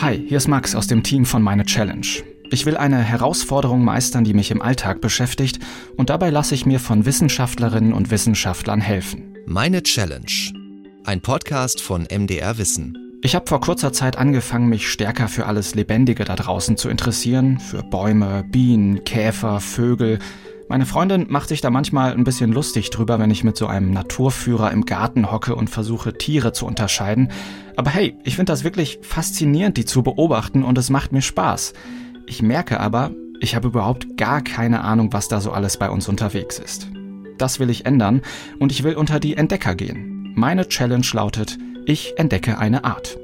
Hi, hier ist Max aus dem Team von Meine Challenge. Ich will eine Herausforderung meistern, die mich im Alltag beschäftigt, und dabei lasse ich mir von Wissenschaftlerinnen und Wissenschaftlern helfen. Meine Challenge. Ein Podcast von MDR Wissen. Ich habe vor kurzer Zeit angefangen, mich stärker für alles Lebendige da draußen zu interessieren, für Bäume, Bienen, Käfer, Vögel. Meine Freundin macht sich da manchmal ein bisschen lustig drüber, wenn ich mit so einem Naturführer im Garten hocke und versuche, Tiere zu unterscheiden. Aber hey, ich finde das wirklich faszinierend, die zu beobachten und es macht mir Spaß. Ich merke aber, ich habe überhaupt gar keine Ahnung, was da so alles bei uns unterwegs ist. Das will ich ändern und ich will unter die Entdecker gehen. Meine Challenge lautet, ich entdecke eine Art.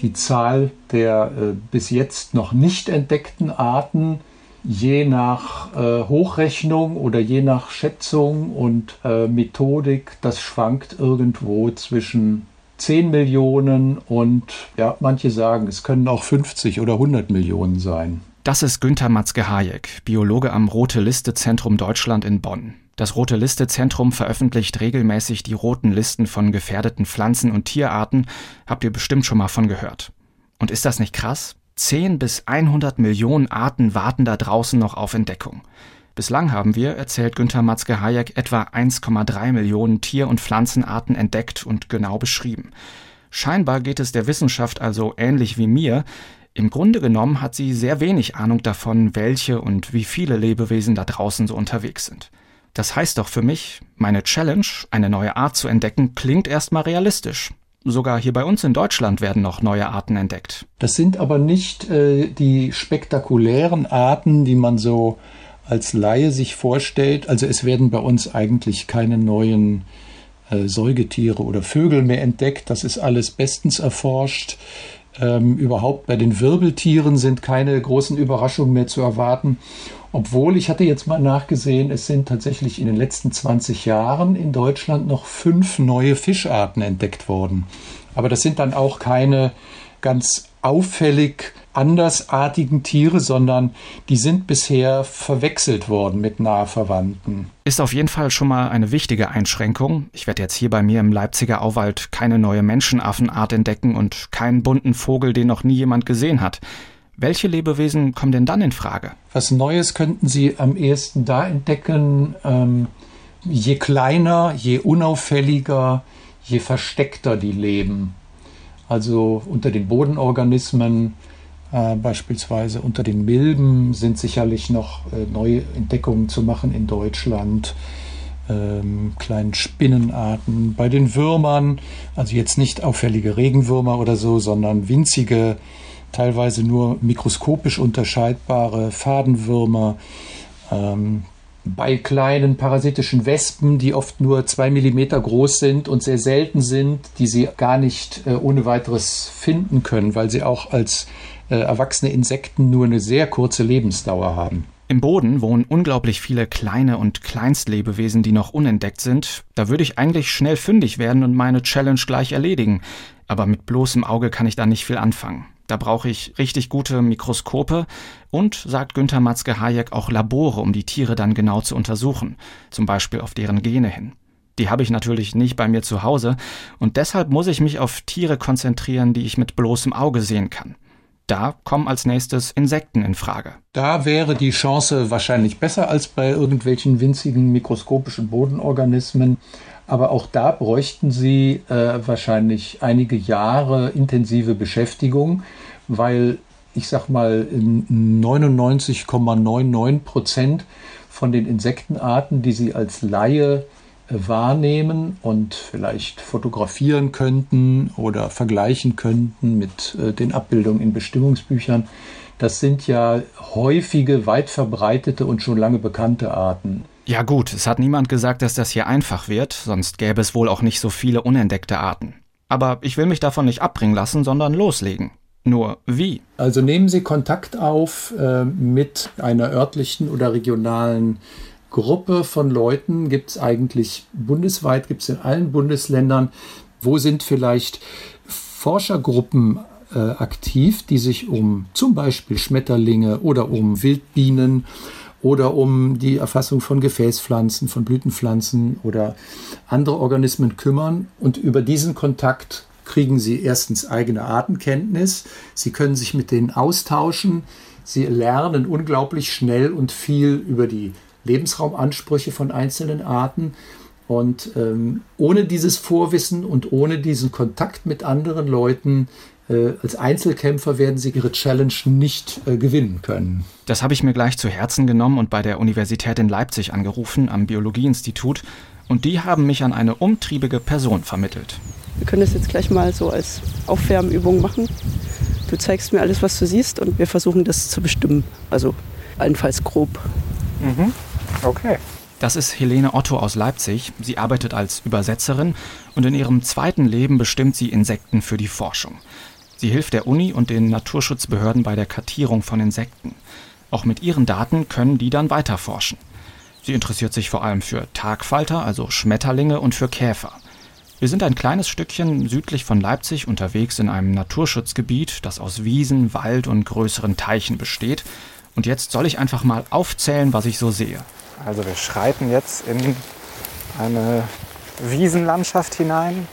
Die Zahl der äh, bis jetzt noch nicht entdeckten Arten je nach äh, Hochrechnung oder je nach Schätzung und äh, Methodik, das schwankt irgendwo zwischen 10 Millionen und ja, manche sagen, es können auch 50 oder 100 Millionen sein. Das ist Günther Matzke-Hayek, Biologe am Rote-Liste-Zentrum Deutschland in Bonn. Das Rote Liste-Zentrum veröffentlicht regelmäßig die roten Listen von gefährdeten Pflanzen- und Tierarten. Habt ihr bestimmt schon mal von gehört. Und ist das nicht krass? 10 bis 100 Millionen Arten warten da draußen noch auf Entdeckung. Bislang haben wir, erzählt Günther Matzke-Hayek, etwa 1,3 Millionen Tier- und Pflanzenarten entdeckt und genau beschrieben. Scheinbar geht es der Wissenschaft also ähnlich wie mir. Im Grunde genommen hat sie sehr wenig Ahnung davon, welche und wie viele Lebewesen da draußen so unterwegs sind. Das heißt doch für mich, meine Challenge, eine neue Art zu entdecken, klingt erstmal realistisch. Sogar hier bei uns in Deutschland werden noch neue Arten entdeckt. Das sind aber nicht äh, die spektakulären Arten, die man so als Laie sich vorstellt. Also es werden bei uns eigentlich keine neuen äh, Säugetiere oder Vögel mehr entdeckt. Das ist alles bestens erforscht. Ähm, überhaupt bei den Wirbeltieren sind keine großen Überraschungen mehr zu erwarten. Obwohl, ich hatte jetzt mal nachgesehen, es sind tatsächlich in den letzten 20 Jahren in Deutschland noch fünf neue Fischarten entdeckt worden. Aber das sind dann auch keine ganz auffällig andersartigen Tiere, sondern die sind bisher verwechselt worden mit Nahverwandten. Ist auf jeden Fall schon mal eine wichtige Einschränkung. Ich werde jetzt hier bei mir im Leipziger Auwald keine neue Menschenaffenart entdecken und keinen bunten Vogel, den noch nie jemand gesehen hat. Welche Lebewesen kommen denn dann in Frage? Was Neues könnten Sie am ehesten da entdecken. Ähm, je kleiner, je unauffälliger, je versteckter die leben. Also unter den Bodenorganismen, äh, beispielsweise unter den Milben, sind sicherlich noch äh, neue Entdeckungen zu machen in Deutschland. Ähm, kleinen Spinnenarten. Bei den Würmern, also jetzt nicht auffällige Regenwürmer oder so, sondern winzige teilweise nur mikroskopisch unterscheidbare Fadenwürmer, ähm, bei kleinen parasitischen Wespen, die oft nur zwei Millimeter groß sind und sehr selten sind, die sie gar nicht äh, ohne weiteres finden können, weil sie auch als äh, erwachsene Insekten nur eine sehr kurze Lebensdauer haben. Im Boden wohnen unglaublich viele kleine und Kleinstlebewesen, die noch unentdeckt sind. Da würde ich eigentlich schnell fündig werden und meine Challenge gleich erledigen. Aber mit bloßem Auge kann ich da nicht viel anfangen. Da brauche ich richtig gute Mikroskope und, sagt Günther Matzke-Hayek, auch Labore, um die Tiere dann genau zu untersuchen, zum Beispiel auf deren Gene hin. Die habe ich natürlich nicht bei mir zu Hause und deshalb muss ich mich auf Tiere konzentrieren, die ich mit bloßem Auge sehen kann. Da kommen als nächstes Insekten in Frage. Da wäre die Chance wahrscheinlich besser als bei irgendwelchen winzigen mikroskopischen Bodenorganismen. Aber auch da bräuchten Sie äh, wahrscheinlich einige Jahre intensive Beschäftigung, weil ich sag mal 99,99 Prozent von den Insektenarten, die Sie als Laie äh, wahrnehmen und vielleicht fotografieren könnten oder vergleichen könnten mit äh, den Abbildungen in Bestimmungsbüchern, das sind ja häufige, weit verbreitete und schon lange bekannte Arten. Ja gut, es hat niemand gesagt, dass das hier einfach wird, sonst gäbe es wohl auch nicht so viele unentdeckte Arten. Aber ich will mich davon nicht abbringen lassen, sondern loslegen. Nur wie? Also nehmen Sie Kontakt auf äh, mit einer örtlichen oder regionalen Gruppe von Leuten. Gibt es eigentlich bundesweit, gibt es in allen Bundesländern. Wo sind vielleicht Forschergruppen äh, aktiv, die sich um zum Beispiel Schmetterlinge oder um Wildbienen oder um die Erfassung von Gefäßpflanzen, von Blütenpflanzen oder andere Organismen kümmern. Und über diesen Kontakt kriegen sie erstens eigene Artenkenntnis, sie können sich mit denen austauschen, sie lernen unglaublich schnell und viel über die Lebensraumansprüche von einzelnen Arten. Und ähm, ohne dieses Vorwissen und ohne diesen Kontakt mit anderen Leuten als Einzelkämpfer werden sie ihre Challenge nicht äh, gewinnen können. Das habe ich mir gleich zu Herzen genommen und bei der Universität in Leipzig angerufen, am Biologieinstitut. Und die haben mich an eine umtriebige Person vermittelt. Wir können das jetzt gleich mal so als Aufwärmübung machen. Du zeigst mir alles, was du siehst und wir versuchen das zu bestimmen. Also allenfalls grob. Mhm. Okay. Das ist Helene Otto aus Leipzig. Sie arbeitet als Übersetzerin und in ihrem zweiten Leben bestimmt sie Insekten für die Forschung. Sie hilft der Uni und den Naturschutzbehörden bei der Kartierung von Insekten. Auch mit ihren Daten können die dann weiter forschen. Sie interessiert sich vor allem für Tagfalter, also Schmetterlinge und für Käfer. Wir sind ein kleines Stückchen südlich von Leipzig unterwegs in einem Naturschutzgebiet, das aus Wiesen, Wald und größeren Teichen besteht. Und jetzt soll ich einfach mal aufzählen, was ich so sehe. Also wir schreiten jetzt in eine Wiesenlandschaft hinein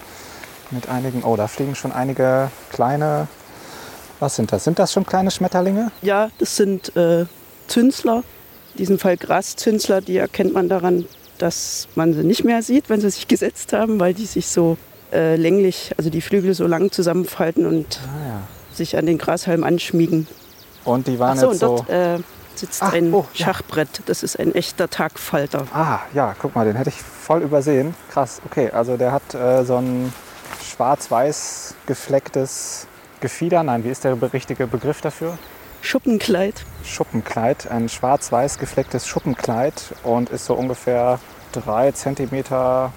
mit einigen, oh, da fliegen schon einige kleine, was sind das? Sind das schon kleine Schmetterlinge? Ja, das sind äh, Zünsler, in diesem Fall Graszünsler, die erkennt man daran, dass man sie nicht mehr sieht, wenn sie sich gesetzt haben, weil die sich so äh, länglich, also die Flügel so lang zusammenfalten und ah, ja. sich an den Grashalm anschmiegen. Und die waren Ach so, jetzt und dort, Äh, sitzt Ach, ein oh, Schachbrett. Ja. Das ist ein echter Tagfalter. Ah, ja, guck mal, den hätte ich voll übersehen. Krass, okay. Also der hat äh, so ein schwarz-weiß geflecktes Gefieder. Nein, wie ist der richtige Begriff dafür? Schuppenkleid. Schuppenkleid, ein schwarz-weiß geflecktes Schuppenkleid und ist so ungefähr drei Zentimeter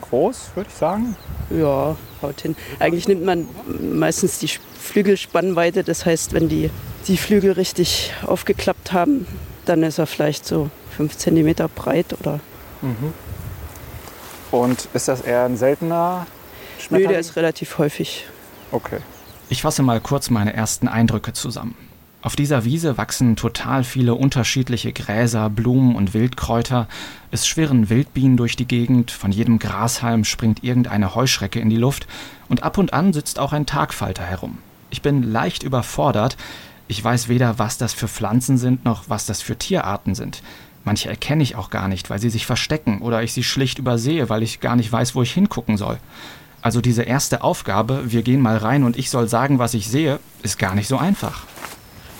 groß, würde ich sagen. Ja, haut hin. Eigentlich nimmt man meistens die Flügelspannweite. Das heißt, wenn die, die Flügel richtig aufgeklappt haben, dann ist er vielleicht so fünf Zentimeter breit oder. Mhm. Und ist das eher ein seltener? Nö, der ist relativ häufig. Okay. Ich fasse mal kurz meine ersten Eindrücke zusammen. Auf dieser Wiese wachsen total viele unterschiedliche Gräser, Blumen und Wildkräuter. Es schwirren Wildbienen durch die Gegend, von jedem Grashalm springt irgendeine Heuschrecke in die Luft und ab und an sitzt auch ein Tagfalter herum. Ich bin leicht überfordert. Ich weiß weder, was das für Pflanzen sind, noch was das für Tierarten sind. Manche erkenne ich auch gar nicht, weil sie sich verstecken oder ich sie schlicht übersehe, weil ich gar nicht weiß, wo ich hingucken soll. Also diese erste Aufgabe, wir gehen mal rein und ich soll sagen, was ich sehe, ist gar nicht so einfach.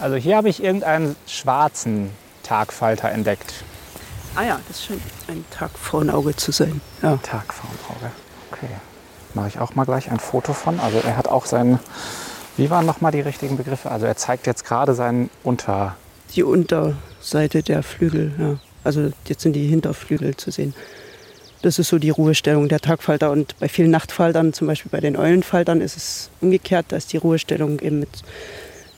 Also hier habe ich irgendeinen schwarzen Tagfalter entdeckt. Ah ja, das scheint ein Tag vor dem Auge zu sein. Ja. Tag vor dem Auge. Okay. Mache ich auch mal gleich ein Foto von. Also er hat auch seinen. Wie waren nochmal die richtigen Begriffe? Also er zeigt jetzt gerade seinen Unter. Die Unterseite der Flügel, ja. Also jetzt sind die Hinterflügel zu sehen. Das ist so die Ruhestellung der Tagfalter. Und bei vielen Nachtfaltern, zum Beispiel bei den Eulenfaltern, ist es umgekehrt. Da ist die Ruhestellung eben mit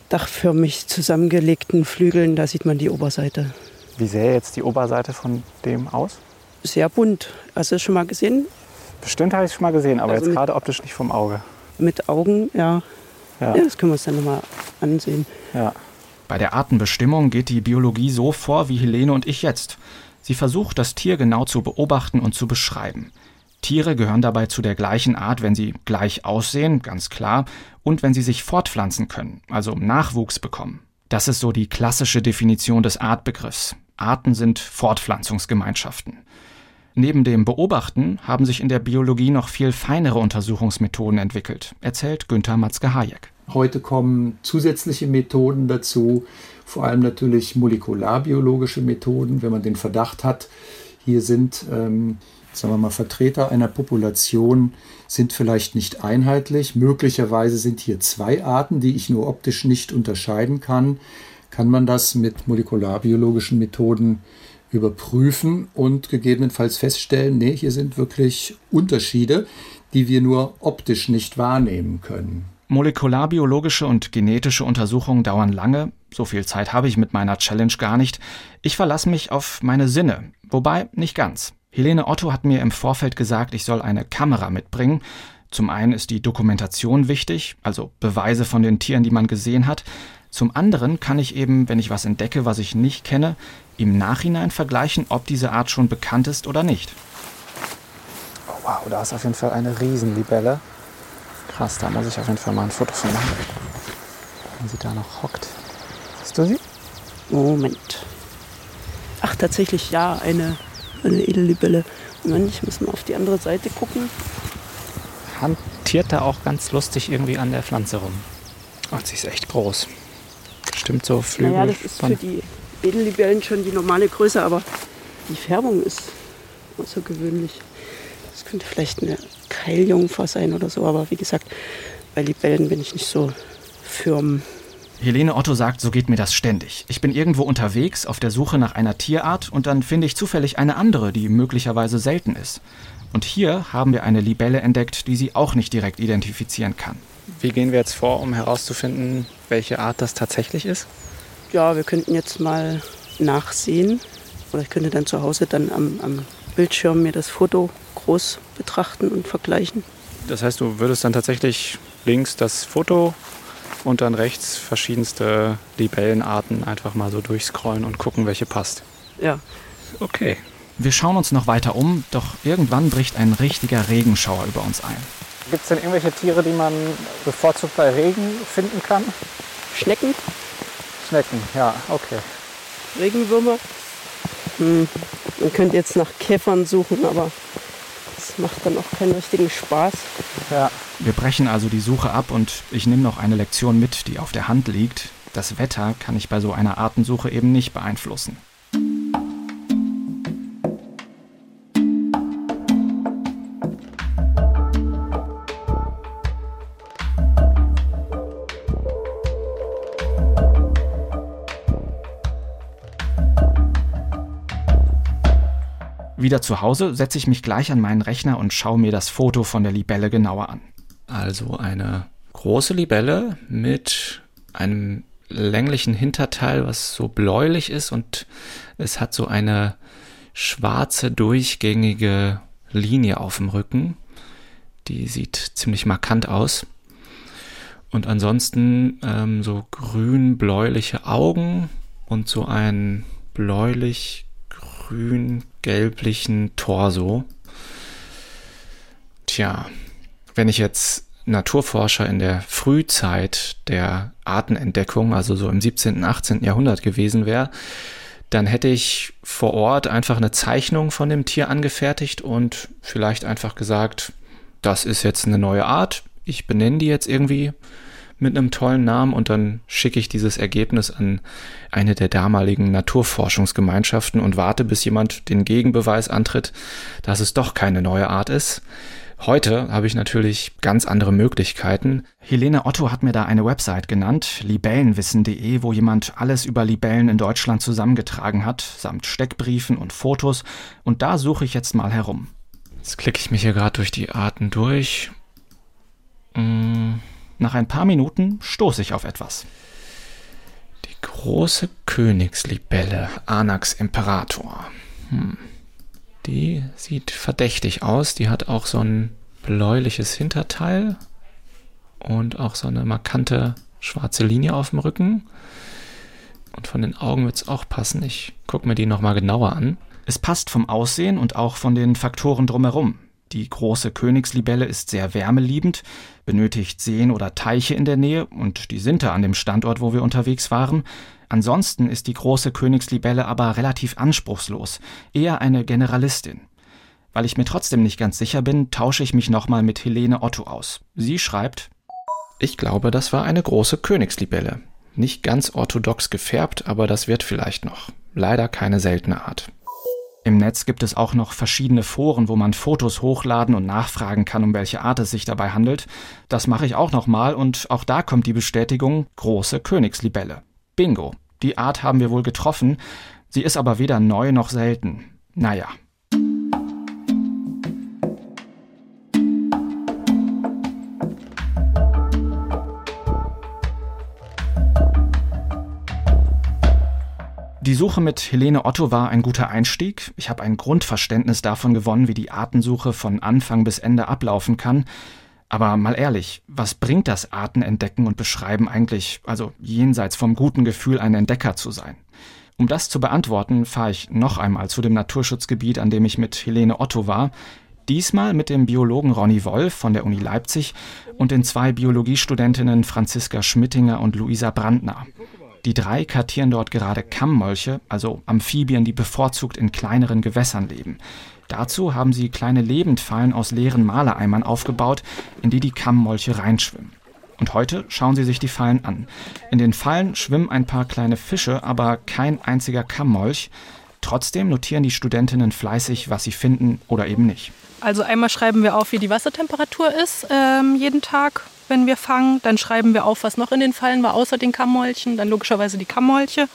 dachförmig zusammengelegten Flügeln. Da sieht man die Oberseite. Wie sähe jetzt die Oberseite von dem aus? Sehr bunt. Hast du das schon mal gesehen? Bestimmt habe ich es schon mal gesehen, aber also jetzt gerade optisch nicht vom Auge. Mit Augen, ja. ja. ja das können wir uns dann nochmal ansehen. Ja. Bei der Artenbestimmung geht die Biologie so vor wie Helene und ich jetzt. Sie versucht, das Tier genau zu beobachten und zu beschreiben. Tiere gehören dabei zu der gleichen Art, wenn sie gleich aussehen, ganz klar, und wenn sie sich fortpflanzen können, also Nachwuchs bekommen. Das ist so die klassische Definition des Artbegriffs. Arten sind Fortpflanzungsgemeinschaften. Neben dem Beobachten haben sich in der Biologie noch viel feinere Untersuchungsmethoden entwickelt, erzählt Günther Matzke-Hayek. Heute kommen zusätzliche Methoden dazu, vor allem natürlich molekularbiologische Methoden, wenn man den Verdacht hat, hier sind, ähm, sagen wir mal, Vertreter einer Population sind vielleicht nicht einheitlich. Möglicherweise sind hier zwei Arten, die ich nur optisch nicht unterscheiden kann. Kann man das mit molekularbiologischen Methoden überprüfen und gegebenenfalls feststellen, nee, hier sind wirklich Unterschiede, die wir nur optisch nicht wahrnehmen können. Molekularbiologische und genetische Untersuchungen dauern lange, so viel Zeit habe ich mit meiner Challenge gar nicht. Ich verlasse mich auf meine Sinne, wobei nicht ganz. Helene Otto hat mir im Vorfeld gesagt, ich soll eine Kamera mitbringen. Zum einen ist die Dokumentation wichtig, also Beweise von den Tieren, die man gesehen hat. Zum anderen kann ich eben, wenn ich was entdecke, was ich nicht kenne, im Nachhinein vergleichen, ob diese Art schon bekannt ist oder nicht. Oh wow, da ist auf jeden Fall eine Riesenlibelle Krass, da muss ich auf jeden Fall mal ein Foto von machen. Wenn sie da noch hockt. Siehst du sie? Moment. Ach, tatsächlich ja, eine, eine Edellibelle. Moment, ich muss mal auf die andere Seite gucken. Hantiert da auch ganz lustig irgendwie an der Pflanze rum. Ach, sie ist echt groß. Stimmt so Flügel. Naja, das ist für die Edellibellen schon die normale Größe, aber die Färbung ist außergewöhnlich. Das könnte vielleicht eine Keiljungfer sein oder so, aber wie gesagt, bei Libellen bin ich nicht so firm. Helene Otto sagt, so geht mir das ständig. Ich bin irgendwo unterwegs auf der Suche nach einer Tierart und dann finde ich zufällig eine andere, die möglicherweise selten ist. Und hier haben wir eine Libelle entdeckt, die sie auch nicht direkt identifizieren kann. Wie gehen wir jetzt vor, um herauszufinden, welche Art das tatsächlich ist? Ja, wir könnten jetzt mal nachsehen. Oder ich könnte dann zu Hause dann am, am Bildschirm mir das Foto groß betrachten und vergleichen. Das heißt, du würdest dann tatsächlich links das Foto und dann rechts verschiedenste Libellenarten einfach mal so durchscrollen und gucken, welche passt. Ja, Okay. Wir schauen uns noch weiter um, doch irgendwann bricht ein richtiger Regenschauer über uns ein. Gibt es denn irgendwelche Tiere, die man bevorzugt bei Regen finden kann? Schnecken, Schnecken, ja, okay. Regenwürmer. Hm, man könnte jetzt nach Käfern suchen, aber das macht dann auch keinen richtigen Spaß. Ja, Wir brechen also die Suche ab und ich nehme noch eine Lektion mit, die auf der Hand liegt. Das Wetter kann ich bei so einer Artensuche eben nicht beeinflussen. Wieder zu Hause setze ich mich gleich an meinen Rechner und schaue mir das Foto von der Libelle genauer an. also eine große Libelle mit einem länglichen Hinterteil, was so bläulich ist und es hat so eine schwarze durchgängige Linie auf dem Rücken. Die sieht ziemlich markant aus. Und ansonsten ähm, so grün-bläuliche Augen und so einen bläulich-grün-gelblichen Torso. Tja, wenn ich jetzt Naturforscher in der Frühzeit der Artenentdeckung, also so im 17., 18. Jahrhundert gewesen wäre, dann hätte ich vor Ort einfach eine Zeichnung von dem Tier angefertigt und vielleicht einfach gesagt, das ist jetzt eine neue Art, ich benenne die jetzt irgendwie mit einem tollen Namen und dann schicke ich dieses Ergebnis an eine der damaligen Naturforschungsgemeinschaften und warte, bis jemand den Gegenbeweis antritt, dass es doch keine neue Art ist. Heute habe ich natürlich ganz andere Möglichkeiten. Helene Otto hat mir da eine Website genannt, libellenwissen.de, wo jemand alles über Libellen in Deutschland zusammengetragen hat, samt Steckbriefen und Fotos. Und da suche ich jetzt mal herum. Jetzt klicke ich mich hier gerade durch die Arten durch. Mm, Nach ein paar Minuten stoße ich auf etwas. Die große Königslibelle, Anax Imperator. Hm. Die sieht verdächtig aus. Die hat auch so ein bläuliches Hinterteil und auch so eine markante schwarze Linie auf dem Rücken. Und von den Augen wird es auch passen. Ich gucke mir die nochmal genauer an. Es passt vom Aussehen und auch von den Faktoren drumherum. Die große Königslibelle ist sehr wärmeliebend, benötigt Seen oder Teiche in der Nähe und die sind da an dem Standort, wo wir unterwegs waren. Ansonsten ist die große Königslibelle aber relativ anspruchslos, eher eine Generalistin. Weil ich mir trotzdem nicht ganz sicher bin, tausche ich mich nochmal mit Helene Otto aus. Sie schreibt, Ich glaube, das war eine große Königslibelle. Nicht ganz orthodox gefärbt, aber das wird vielleicht noch. Leider keine seltene Art. Im Netz gibt es auch noch verschiedene Foren, wo man Fotos hochladen und nachfragen kann, um welche Art es sich dabei handelt. Das mache ich auch nochmal und auch da kommt die Bestätigung große Königslibelle. Bingo, die Art haben wir wohl getroffen, sie ist aber weder neu noch selten. Naja. Die Suche mit Helene Otto war ein guter Einstieg. Ich habe ein Grundverständnis davon gewonnen, wie die Artensuche von Anfang bis Ende ablaufen kann. Aber mal ehrlich, was bringt das Artenentdecken und Beschreiben eigentlich, also jenseits vom guten Gefühl, ein Entdecker zu sein? Um das zu beantworten, fahre ich noch einmal zu dem Naturschutzgebiet, an dem ich mit Helene Otto war. Diesmal mit dem Biologen Ronny Wolf von der Uni Leipzig und den zwei Biologiestudentinnen Franziska Schmittinger und Luisa Brandner. Die drei kartieren dort gerade Kammmolche, also Amphibien, die bevorzugt in kleineren Gewässern leben. Dazu haben sie kleine Lebendfallen aus leeren Malereimern aufgebaut, in die die Kammmolche reinschwimmen. Und heute schauen Sie sich die Fallen an. In den Fallen schwimmen ein paar kleine Fische, aber kein einziger Kammmolch. Trotzdem notieren die Studentinnen fleißig, was sie finden oder eben nicht. Also einmal schreiben wir auf, wie die Wassertemperatur ist ähm, jeden Tag, wenn wir fangen. Dann schreiben wir auf, was noch in den Fallen war, außer den Kammmolchen. Dann logischerweise die Kammmolche.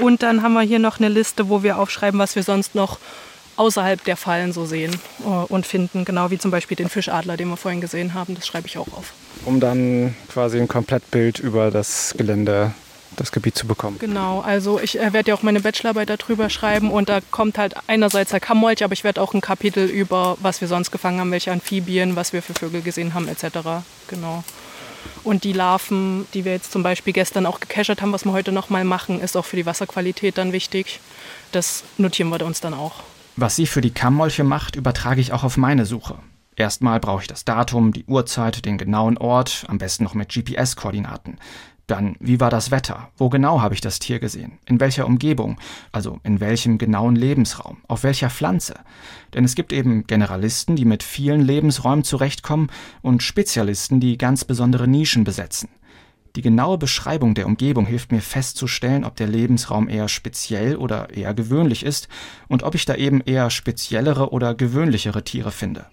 Und dann haben wir hier noch eine Liste, wo wir aufschreiben, was wir sonst noch außerhalb der Fallen so sehen äh, und finden. Genau wie zum Beispiel den Fischadler, den wir vorhin gesehen haben. Das schreibe ich auch auf. Um dann quasi ein Komplettbild über das Gelände das Gebiet zu bekommen. Genau, also ich äh, werde ja auch meine Bachelorarbeit darüber schreiben und da kommt halt einerseits der Kammmolch, aber ich werde auch ein Kapitel über, was wir sonst gefangen haben, welche Amphibien, was wir für Vögel gesehen haben etc. Genau. Und die Larven, die wir jetzt zum Beispiel gestern auch gecachert haben, was wir heute nochmal machen, ist auch für die Wasserqualität dann wichtig. Das notieren wir uns dann auch. Was sie für die Kammmolche macht, übertrage ich auch auf meine Suche. Erstmal brauche ich das Datum, die Uhrzeit, den genauen Ort, am besten noch mit GPS-Koordinaten. Dann, wie war das Wetter? Wo genau habe ich das Tier gesehen? In welcher Umgebung? Also in welchem genauen Lebensraum? Auf welcher Pflanze? Denn es gibt eben Generalisten, die mit vielen Lebensräumen zurechtkommen und Spezialisten, die ganz besondere Nischen besetzen. Die genaue Beschreibung der Umgebung hilft mir festzustellen, ob der Lebensraum eher speziell oder eher gewöhnlich ist und ob ich da eben eher speziellere oder gewöhnlichere Tiere finde.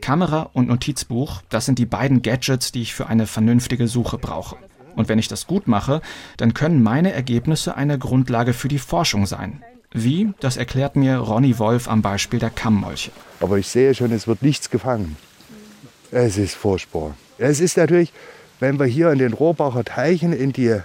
Kamera und Notizbuch, das sind die beiden Gadgets, die ich für eine vernünftige Suche brauche. Und wenn ich das gut mache, dann können meine Ergebnisse eine Grundlage für die Forschung sein. Wie? Das erklärt mir Ronny Wolf am Beispiel der Kammmolche. Aber ich sehe schon, es wird nichts gefangen. Es ist furchtbar. Es ist natürlich wenn wir hier in den Rohrbacher Teichen in die,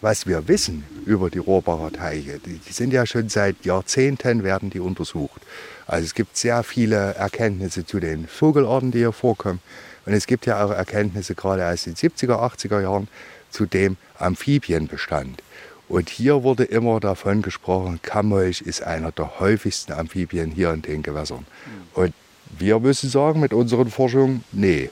was wir wissen über die Rohrbacher Teiche, die, sind ja schon seit Jahrzehnten werden die untersucht. Also es gibt sehr viele Erkenntnisse zu den Vogelarten, die hier vorkommen. Und es gibt ja auch Erkenntnisse gerade aus den 70er, 80er Jahren zu dem Amphibienbestand. Und hier wurde immer davon gesprochen, Kammmolch ist einer der häufigsten Amphibien hier in den Gewässern. Und wir müssen sagen mit unseren Forschungen, nee,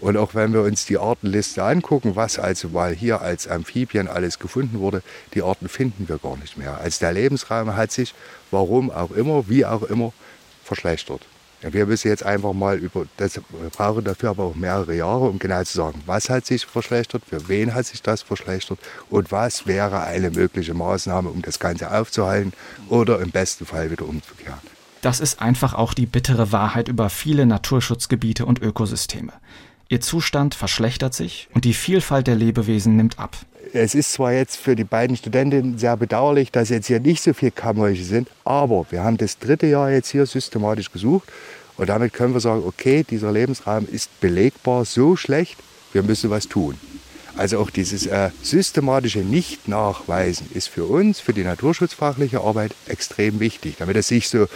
und auch wenn wir uns die Artenliste angucken, was also mal hier als Amphibien alles gefunden wurde, die Arten finden wir gar nicht mehr. Also der Lebensraum hat sich, warum auch immer, wie auch immer, verschlechtert. Wir müssen jetzt einfach mal über, das brauchen dafür aber auch mehrere Jahre, um genau zu sagen, was hat sich verschlechtert, für wen hat sich das verschlechtert und was wäre eine mögliche Maßnahme, um das Ganze aufzuhalten oder im besten Fall wieder umzukehren. Das ist einfach auch die bittere Wahrheit über viele Naturschutzgebiete und Ökosysteme. Ihr Zustand verschlechtert sich und die Vielfalt der Lebewesen nimmt ab. Es ist zwar jetzt für die beiden Studentinnen sehr bedauerlich, dass jetzt hier nicht so viele Kammmolche sind, aber wir haben das dritte Jahr jetzt hier systematisch gesucht und damit können wir sagen, okay, dieser Lebensraum ist belegbar so schlecht, wir müssen was tun. Also auch dieses äh, systematische Nicht-Nachweisen ist für uns, für die naturschutzfachliche Arbeit extrem wichtig, damit es nicht so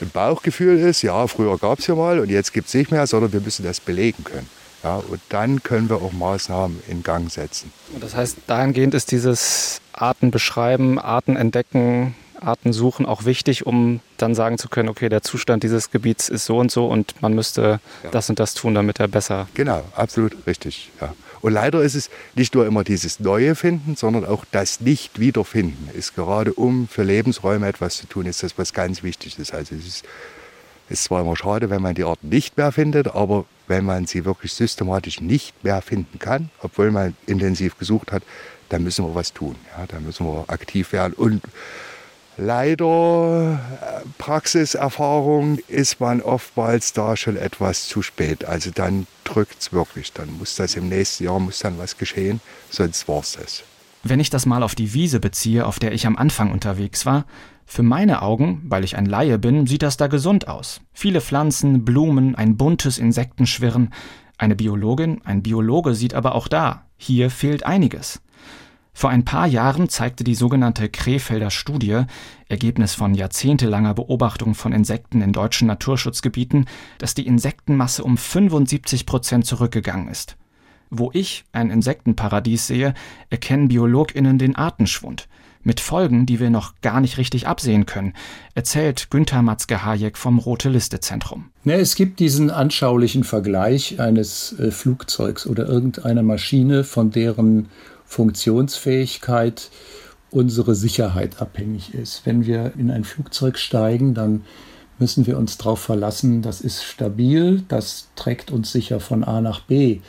ein Bauchgefühl ist, ja, früher gab es ja mal und jetzt gibt es nicht mehr, sondern wir müssen das belegen können. Ja, und dann können wir auch Maßnahmen in Gang setzen. Das heißt, dahingehend ist dieses Arten beschreiben, Arten entdecken, Arten suchen auch wichtig, um dann sagen zu können, okay, der Zustand dieses Gebiets ist so und so und man müsste ja. das und das tun, damit er besser. Genau, absolut richtig. Ja. Und leider ist es nicht nur immer dieses Neue finden, sondern auch das Nicht-Wiederfinden ist gerade um für Lebensräume etwas zu tun, ist das was ganz wichtig ist. Also es ist ist zwar immer schade, wenn man die Arten nicht mehr findet, aber wenn man sie wirklich systematisch nicht mehr finden kann, obwohl man intensiv gesucht hat, dann müssen wir was tun. Ja, dann müssen wir aktiv werden. Und leider äh, Praxiserfahrung ist man oftmals da schon etwas zu spät. Also dann drückt es wirklich. Dann muss das im nächsten Jahr muss dann was geschehen, sonst war es das. Wenn ich das mal auf die Wiese beziehe, auf der ich am Anfang unterwegs war, für meine Augen, weil ich ein Laie bin, sieht das da gesund aus. Viele Pflanzen, Blumen, ein buntes Insektenschwirren. Eine Biologin, ein Biologe sieht aber auch da, hier fehlt einiges. Vor ein paar Jahren zeigte die sogenannte Krefelder Studie, Ergebnis von jahrzehntelanger Beobachtung von Insekten in deutschen Naturschutzgebieten, dass die Insektenmasse um 75 Prozent zurückgegangen ist. Wo ich ein Insektenparadies sehe, erkennen BiologInnen den Artenschwund. Mit Folgen, die wir noch gar nicht richtig absehen können, erzählt Günther Matzke-Hayek vom Rote-Liste-Zentrum. Ja, es gibt diesen anschaulichen Vergleich eines äh, Flugzeugs oder irgendeiner Maschine, von deren Funktionsfähigkeit unsere Sicherheit abhängig ist. Wenn wir in ein Flugzeug steigen, dann müssen wir uns darauf verlassen, das ist stabil, das trägt uns sicher von A nach B.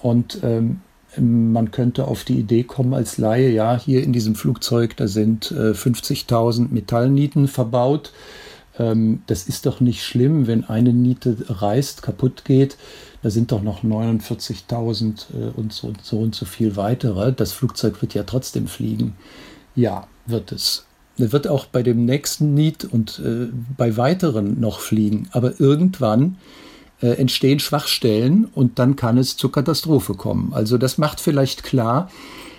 Und ähm, man könnte auf die Idee kommen als Laie, ja, hier in diesem Flugzeug, da sind äh, 50.000 Metallnieten verbaut. Ähm, das ist doch nicht schlimm, wenn eine Niete reißt, kaputt geht. Da sind doch noch 49.000 äh, und so, so und so viel weitere. Das Flugzeug wird ja trotzdem fliegen. Ja, wird es. Er wird auch bei dem nächsten Niet und äh, bei weiteren noch fliegen. Aber irgendwann äh, entstehen Schwachstellen und dann kann es zur Katastrophe kommen. Also das macht vielleicht klar,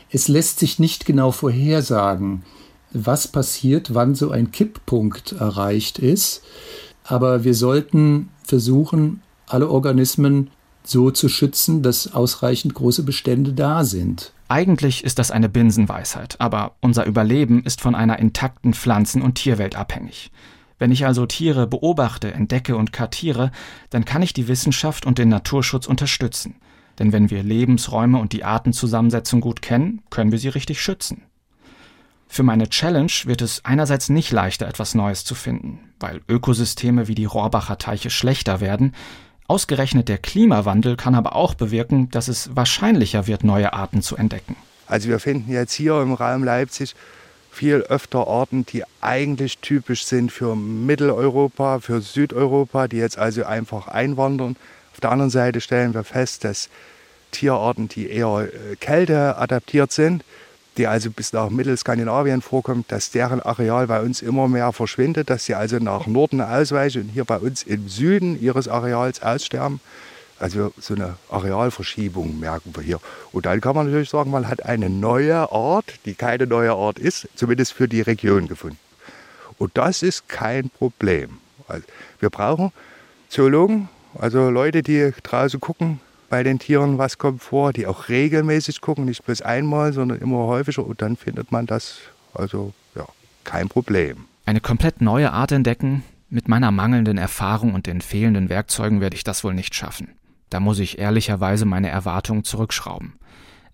es lässt sich nicht genau vorhersagen, was passiert, wann so ein Kipppunkt erreicht ist. Aber wir sollten versuchen, alle Organismen so zu schützen, dass ausreichend große Bestände da sind. Eigentlich ist das eine Binsenweisheit, aber unser Überleben ist von einer intakten Pflanzen- und Tierwelt abhängig. Wenn ich also Tiere beobachte, entdecke und kartiere, dann kann ich die Wissenschaft und den Naturschutz unterstützen. Denn wenn wir Lebensräume und die Artenzusammensetzung gut kennen, können wir sie richtig schützen. Für meine Challenge wird es einerseits nicht leichter, etwas Neues zu finden, weil Ökosysteme wie die Rohrbacher Teiche schlechter werden. Ausgerechnet der Klimawandel kann aber auch bewirken, dass es wahrscheinlicher wird, neue Arten zu entdecken. Also wir finden jetzt hier im Raum Leipzig viel öfter Arten, die eigentlich typisch sind für Mitteleuropa, für Südeuropa, die jetzt also einfach einwandern. Auf der anderen Seite stellen wir fest, dass Tierarten, die eher äh, Kälte adaptiert sind, die also bis nach Mittelskandinavien vorkommen, dass deren Areal bei uns immer mehr verschwindet, dass sie also nach Norden ausweichen und hier bei uns im Süden ihres Areals aussterben. Also so eine Arealverschiebung merken wir hier. Und dann kann man natürlich sagen, man hat eine neue Art, die keine neue Art ist, zumindest für die Region gefunden. Und das ist kein Problem. Also wir brauchen Zoologen, also Leute, die draußen gucken bei den Tieren, was kommt vor, die auch regelmäßig gucken, nicht bloß einmal, sondern immer häufiger. Und dann findet man das, also ja, kein Problem. Eine komplett neue Art entdecken, mit meiner mangelnden Erfahrung und den fehlenden Werkzeugen werde ich das wohl nicht schaffen. Da muss ich ehrlicherweise meine Erwartungen zurückschrauben.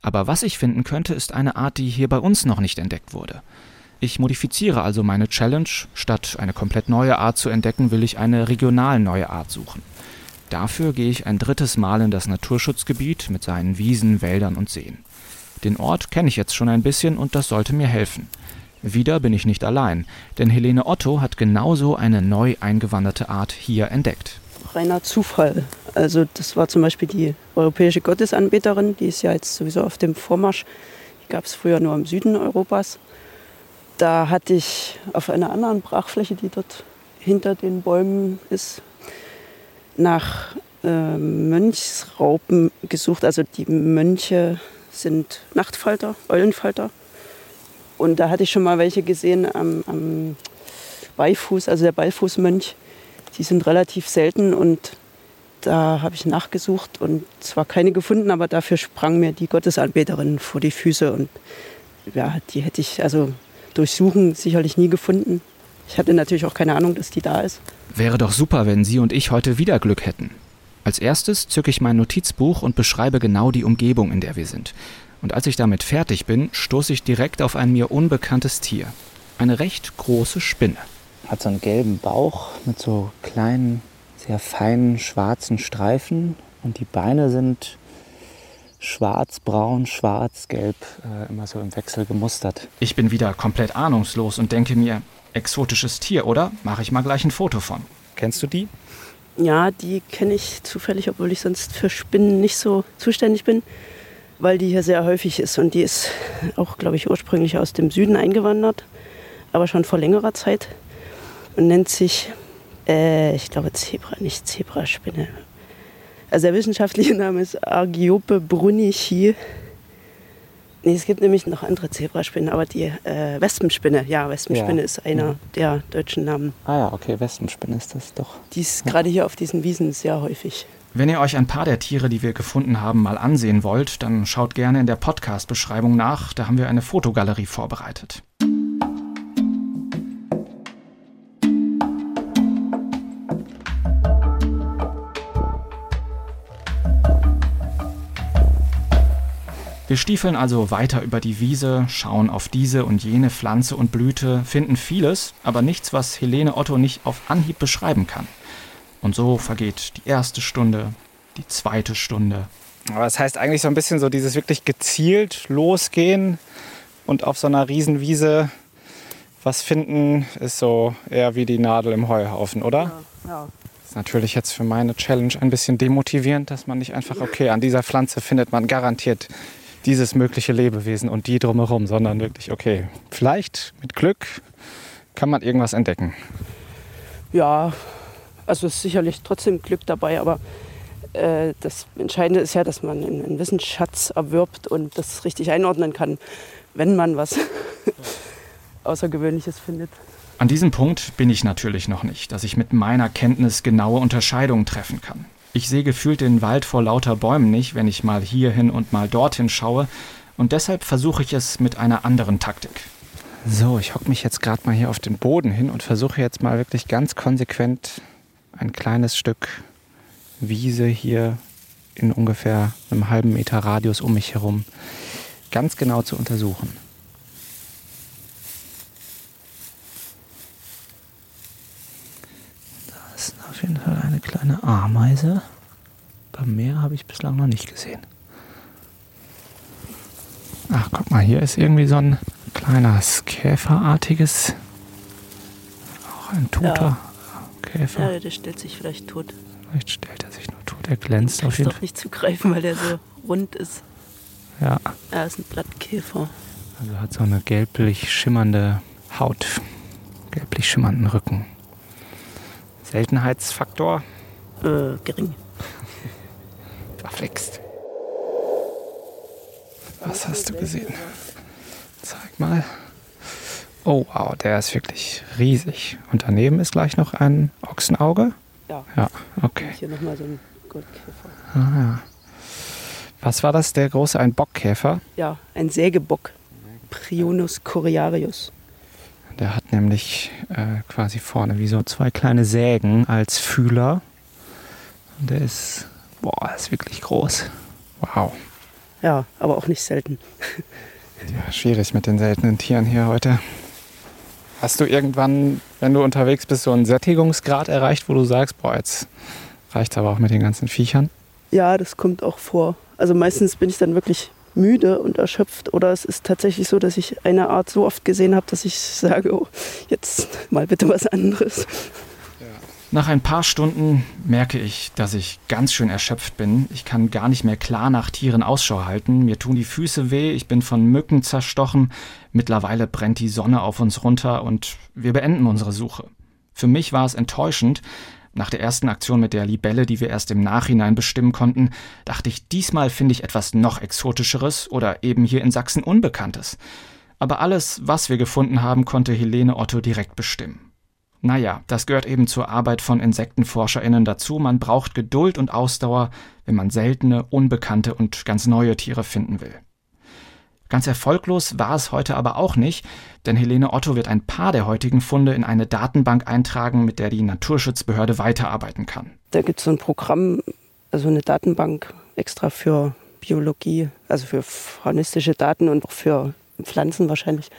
Aber was ich finden könnte, ist eine Art, die hier bei uns noch nicht entdeckt wurde. Ich modifiziere also meine Challenge. Statt eine komplett neue Art zu entdecken, will ich eine regional neue Art suchen. Dafür gehe ich ein drittes Mal in das Naturschutzgebiet mit seinen Wiesen, Wäldern und Seen. Den Ort kenne ich jetzt schon ein bisschen und das sollte mir helfen. Wieder bin ich nicht allein, denn Helene Otto hat genauso eine neu eingewanderte Art hier entdeckt reiner Zufall. Also das war zum Beispiel die europäische Gottesanbeterin, die ist ja jetzt sowieso auf dem Vormarsch. Die gab es früher nur im Süden Europas. Da hatte ich auf einer anderen Brachfläche, die dort hinter den Bäumen ist, nach äh, Mönchsraupen gesucht. Also die Mönche sind Nachtfalter, Eulenfalter. Und da hatte ich schon mal welche gesehen am, am Beifuß, also der Beifußmönch die sind relativ selten und da habe ich nachgesucht und zwar keine gefunden, aber dafür sprang mir die Gottesanbeterin vor die Füße und ja, die hätte ich also durchsuchen sicherlich nie gefunden. Ich hatte natürlich auch keine Ahnung, dass die da ist. Wäre doch super, wenn Sie und ich heute wieder Glück hätten. Als erstes zücke ich mein Notizbuch und beschreibe genau die Umgebung, in der wir sind. Und als ich damit fertig bin, stoße ich direkt auf ein mir unbekanntes Tier. Eine recht große Spinne hat so einen gelben Bauch mit so kleinen, sehr feinen schwarzen Streifen und die Beine sind schwarz, braun, schwarz, gelb, äh, immer so im Wechsel gemustert. Ich bin wieder komplett ahnungslos und denke mir, exotisches Tier, oder? Mache ich mal gleich ein Foto von. Kennst du die? Ja, die kenne ich zufällig, obwohl ich sonst für Spinnen nicht so zuständig bin, weil die hier sehr häufig ist. Und die ist auch, glaube ich, ursprünglich aus dem Süden eingewandert, aber schon vor längerer Zeit und nennt sich, äh, ich glaube, Zebra, nicht Zebraspinne. Also der wissenschaftliche Name ist Argiope brunichi. Nee, es gibt nämlich noch andere Zebraspinnen, aber die äh, Wespenspinne, ja, Wespenspinne ja. ist einer ja. der deutschen Namen. Ah ja, okay, Wespenspinne ist das doch. Die ist ja. gerade hier auf diesen Wiesen sehr häufig. Wenn ihr euch ein paar der Tiere, die wir gefunden haben, mal ansehen wollt, dann schaut gerne in der Podcast-Beschreibung nach, da haben wir eine Fotogalerie vorbereitet. Wir stiefeln also weiter über die Wiese, schauen auf diese und jene Pflanze und Blüte, finden vieles, aber nichts, was Helene Otto nicht auf Anhieb beschreiben kann. Und so vergeht die erste Stunde, die zweite Stunde. Aber das heißt eigentlich so ein bisschen so dieses wirklich gezielt losgehen und auf so einer Riesenwiese was finden, ist so eher wie die Nadel im Heuhaufen, oder? Ja, ja. ist natürlich jetzt für meine Challenge ein bisschen demotivierend, dass man nicht einfach, okay, an dieser Pflanze findet man garantiert dieses mögliche Lebewesen und die drumherum, sondern wirklich, okay, vielleicht mit Glück kann man irgendwas entdecken. Ja, also ist sicherlich trotzdem Glück dabei, aber äh, das Entscheidende ist ja, dass man einen, einen Wissensschatz erwirbt und das richtig einordnen kann, wenn man was Außergewöhnliches findet. An diesem Punkt bin ich natürlich noch nicht, dass ich mit meiner Kenntnis genaue Unterscheidungen treffen kann. Ich sehe gefühlt den Wald vor lauter Bäumen nicht, wenn ich mal hierhin und mal dorthin schaue, und deshalb versuche ich es mit einer anderen Taktik. So, ich hocke mich jetzt gerade mal hier auf den Boden hin und versuche jetzt mal wirklich ganz konsequent ein kleines Stück Wiese hier in ungefähr einem halben Meter Radius um mich herum ganz genau zu untersuchen. Da ist auf jeden Fall eine kleine Ameise. Beim Meer habe ich bislang noch nicht gesehen. Ach, guck mal, hier ist irgendwie so ein kleines Käferartiges. Auch ein toter Käfer. Ja, der stellt sich vielleicht tot. Vielleicht stellt er sich nur tot. Er glänzt auf jeden doch nicht zu greifen, weil der so rund ist. Fall. Ja, Er ist ein Blattkäfer. also hat so eine gelblich schimmernde Haut. Gelblich schimmernden Rücken. Seltenheitsfaktor Äh, gering. verflixt. Was hast du gesehen? Zeig mal. Oh, wow, der ist wirklich riesig. Und daneben ist gleich noch ein Ochsenauge. Ja. Ja, okay. Hier nochmal so ein Goldkäfer. Ah, ja. Was war das, der große? Ein Bockkäfer? Ja, ein Sägebock. Prionus coriarius. Der hat nämlich äh, quasi vorne wie so zwei kleine Sägen als Fühler. Und der ist, boah, ist wirklich groß. Wow. Ja, aber auch nicht selten. Ja, schwierig mit den seltenen Tieren hier heute. Hast du irgendwann, wenn du unterwegs bist, so einen Sättigungsgrad erreicht, wo du sagst, boah, jetzt reicht aber auch mit den ganzen Viechern? Ja, das kommt auch vor. Also meistens bin ich dann wirklich müde und erschöpft oder es ist tatsächlich so, dass ich eine Art so oft gesehen habe, dass ich sage, oh, jetzt mal bitte was anderes. Nach ein paar Stunden merke ich, dass ich ganz schön erschöpft bin. Ich kann gar nicht mehr klar nach Tieren Ausschau halten. Mir tun die Füße weh, ich bin von Mücken zerstochen. Mittlerweile brennt die Sonne auf uns runter und wir beenden unsere Suche. Für mich war es enttäuschend. Nach der ersten Aktion mit der Libelle, die wir erst im Nachhinein bestimmen konnten, dachte ich, diesmal finde ich etwas noch exotischeres oder eben hier in Sachsen Unbekanntes. Aber alles, was wir gefunden haben, konnte Helene Otto direkt bestimmen. Naja, das gehört eben zur Arbeit von InsektenforscherInnen dazu. Man braucht Geduld und Ausdauer, wenn man seltene, unbekannte und ganz neue Tiere finden will. Ganz erfolglos war es heute aber auch nicht, denn Helene Otto wird ein paar der heutigen Funde in eine Datenbank eintragen, mit der die Naturschutzbehörde weiterarbeiten kann. Da gibt es so ein Programm, also eine Datenbank extra für Biologie, also für faunistische Daten und auch für Pflanzen wahrscheinlich,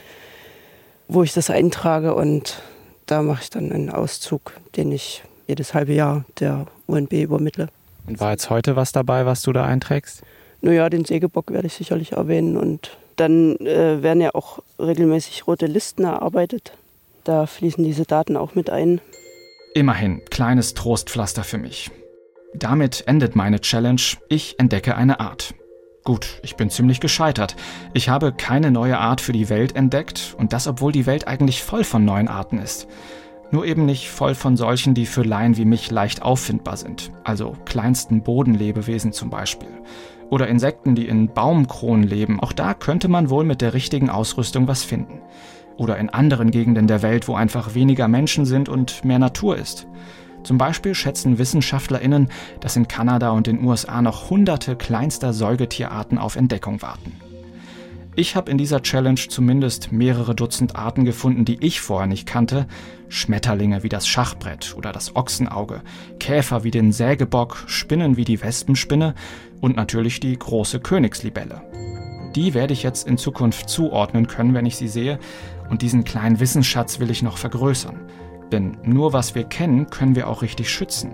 wo ich das eintrage und da mache ich dann einen Auszug, den ich jedes halbe Jahr der UNB übermittle. Und war jetzt heute was dabei, was du da einträgst? Naja, den Sägebock werde ich sicherlich erwähnen und dann äh, werden ja auch regelmäßig rote Listen erarbeitet. Da fließen diese Daten auch mit ein. Immerhin, kleines Trostpflaster für mich. Damit endet meine Challenge. Ich entdecke eine Art. Gut, ich bin ziemlich gescheitert. Ich habe keine neue Art für die Welt entdeckt und das, obwohl die Welt eigentlich voll von neuen Arten ist. Nur eben nicht voll von solchen, die für Laien wie mich leicht auffindbar sind. Also kleinsten Bodenlebewesen zum Beispiel. Oder Insekten, die in Baumkronen leben. Auch da könnte man wohl mit der richtigen Ausrüstung was finden. Oder in anderen Gegenden der Welt, wo einfach weniger Menschen sind und mehr Natur ist. Zum Beispiel schätzen WissenschaftlerInnen, dass in Kanada und den USA noch hunderte kleinster Säugetierarten auf Entdeckung warten. Ich habe in dieser Challenge zumindest mehrere Dutzend Arten gefunden, die ich vorher nicht kannte. Schmetterlinge wie das Schachbrett oder das Ochsenauge, Käfer wie den Sägebock, Spinnen wie die Wespenspinne und natürlich die große Königslibelle. Die werde ich jetzt in Zukunft zuordnen können, wenn ich sie sehe, und diesen kleinen Wissensschatz will ich noch vergrößern. Denn nur was wir kennen, können wir auch richtig schützen.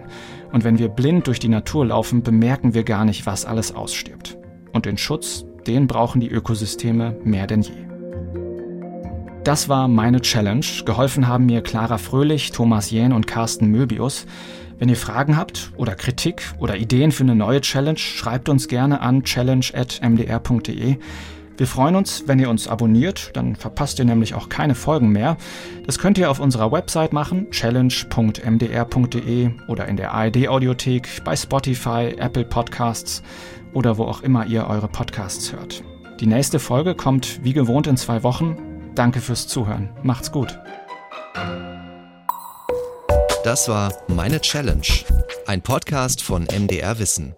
Und wenn wir blind durch die Natur laufen, bemerken wir gar nicht, was alles ausstirbt. Und den Schutz, den brauchen die Ökosysteme mehr denn je. Das war meine Challenge. Geholfen haben mir Clara Fröhlich, Thomas Jähn und Carsten Möbius. Wenn ihr Fragen habt oder Kritik oder Ideen für eine neue Challenge, schreibt uns gerne an challenge.mdr.de. Wir freuen uns, wenn ihr uns abonniert, dann verpasst ihr nämlich auch keine Folgen mehr. Das könnt ihr auf unserer Website machen, challenge.mdr.de oder in der ARD Audiothek, bei Spotify, Apple Podcasts oder wo auch immer ihr eure Podcasts hört. Die nächste Folge kommt wie gewohnt in zwei Wochen. Danke fürs Zuhören. Macht's gut. Das war Meine Challenge, ein Podcast von MDR Wissen.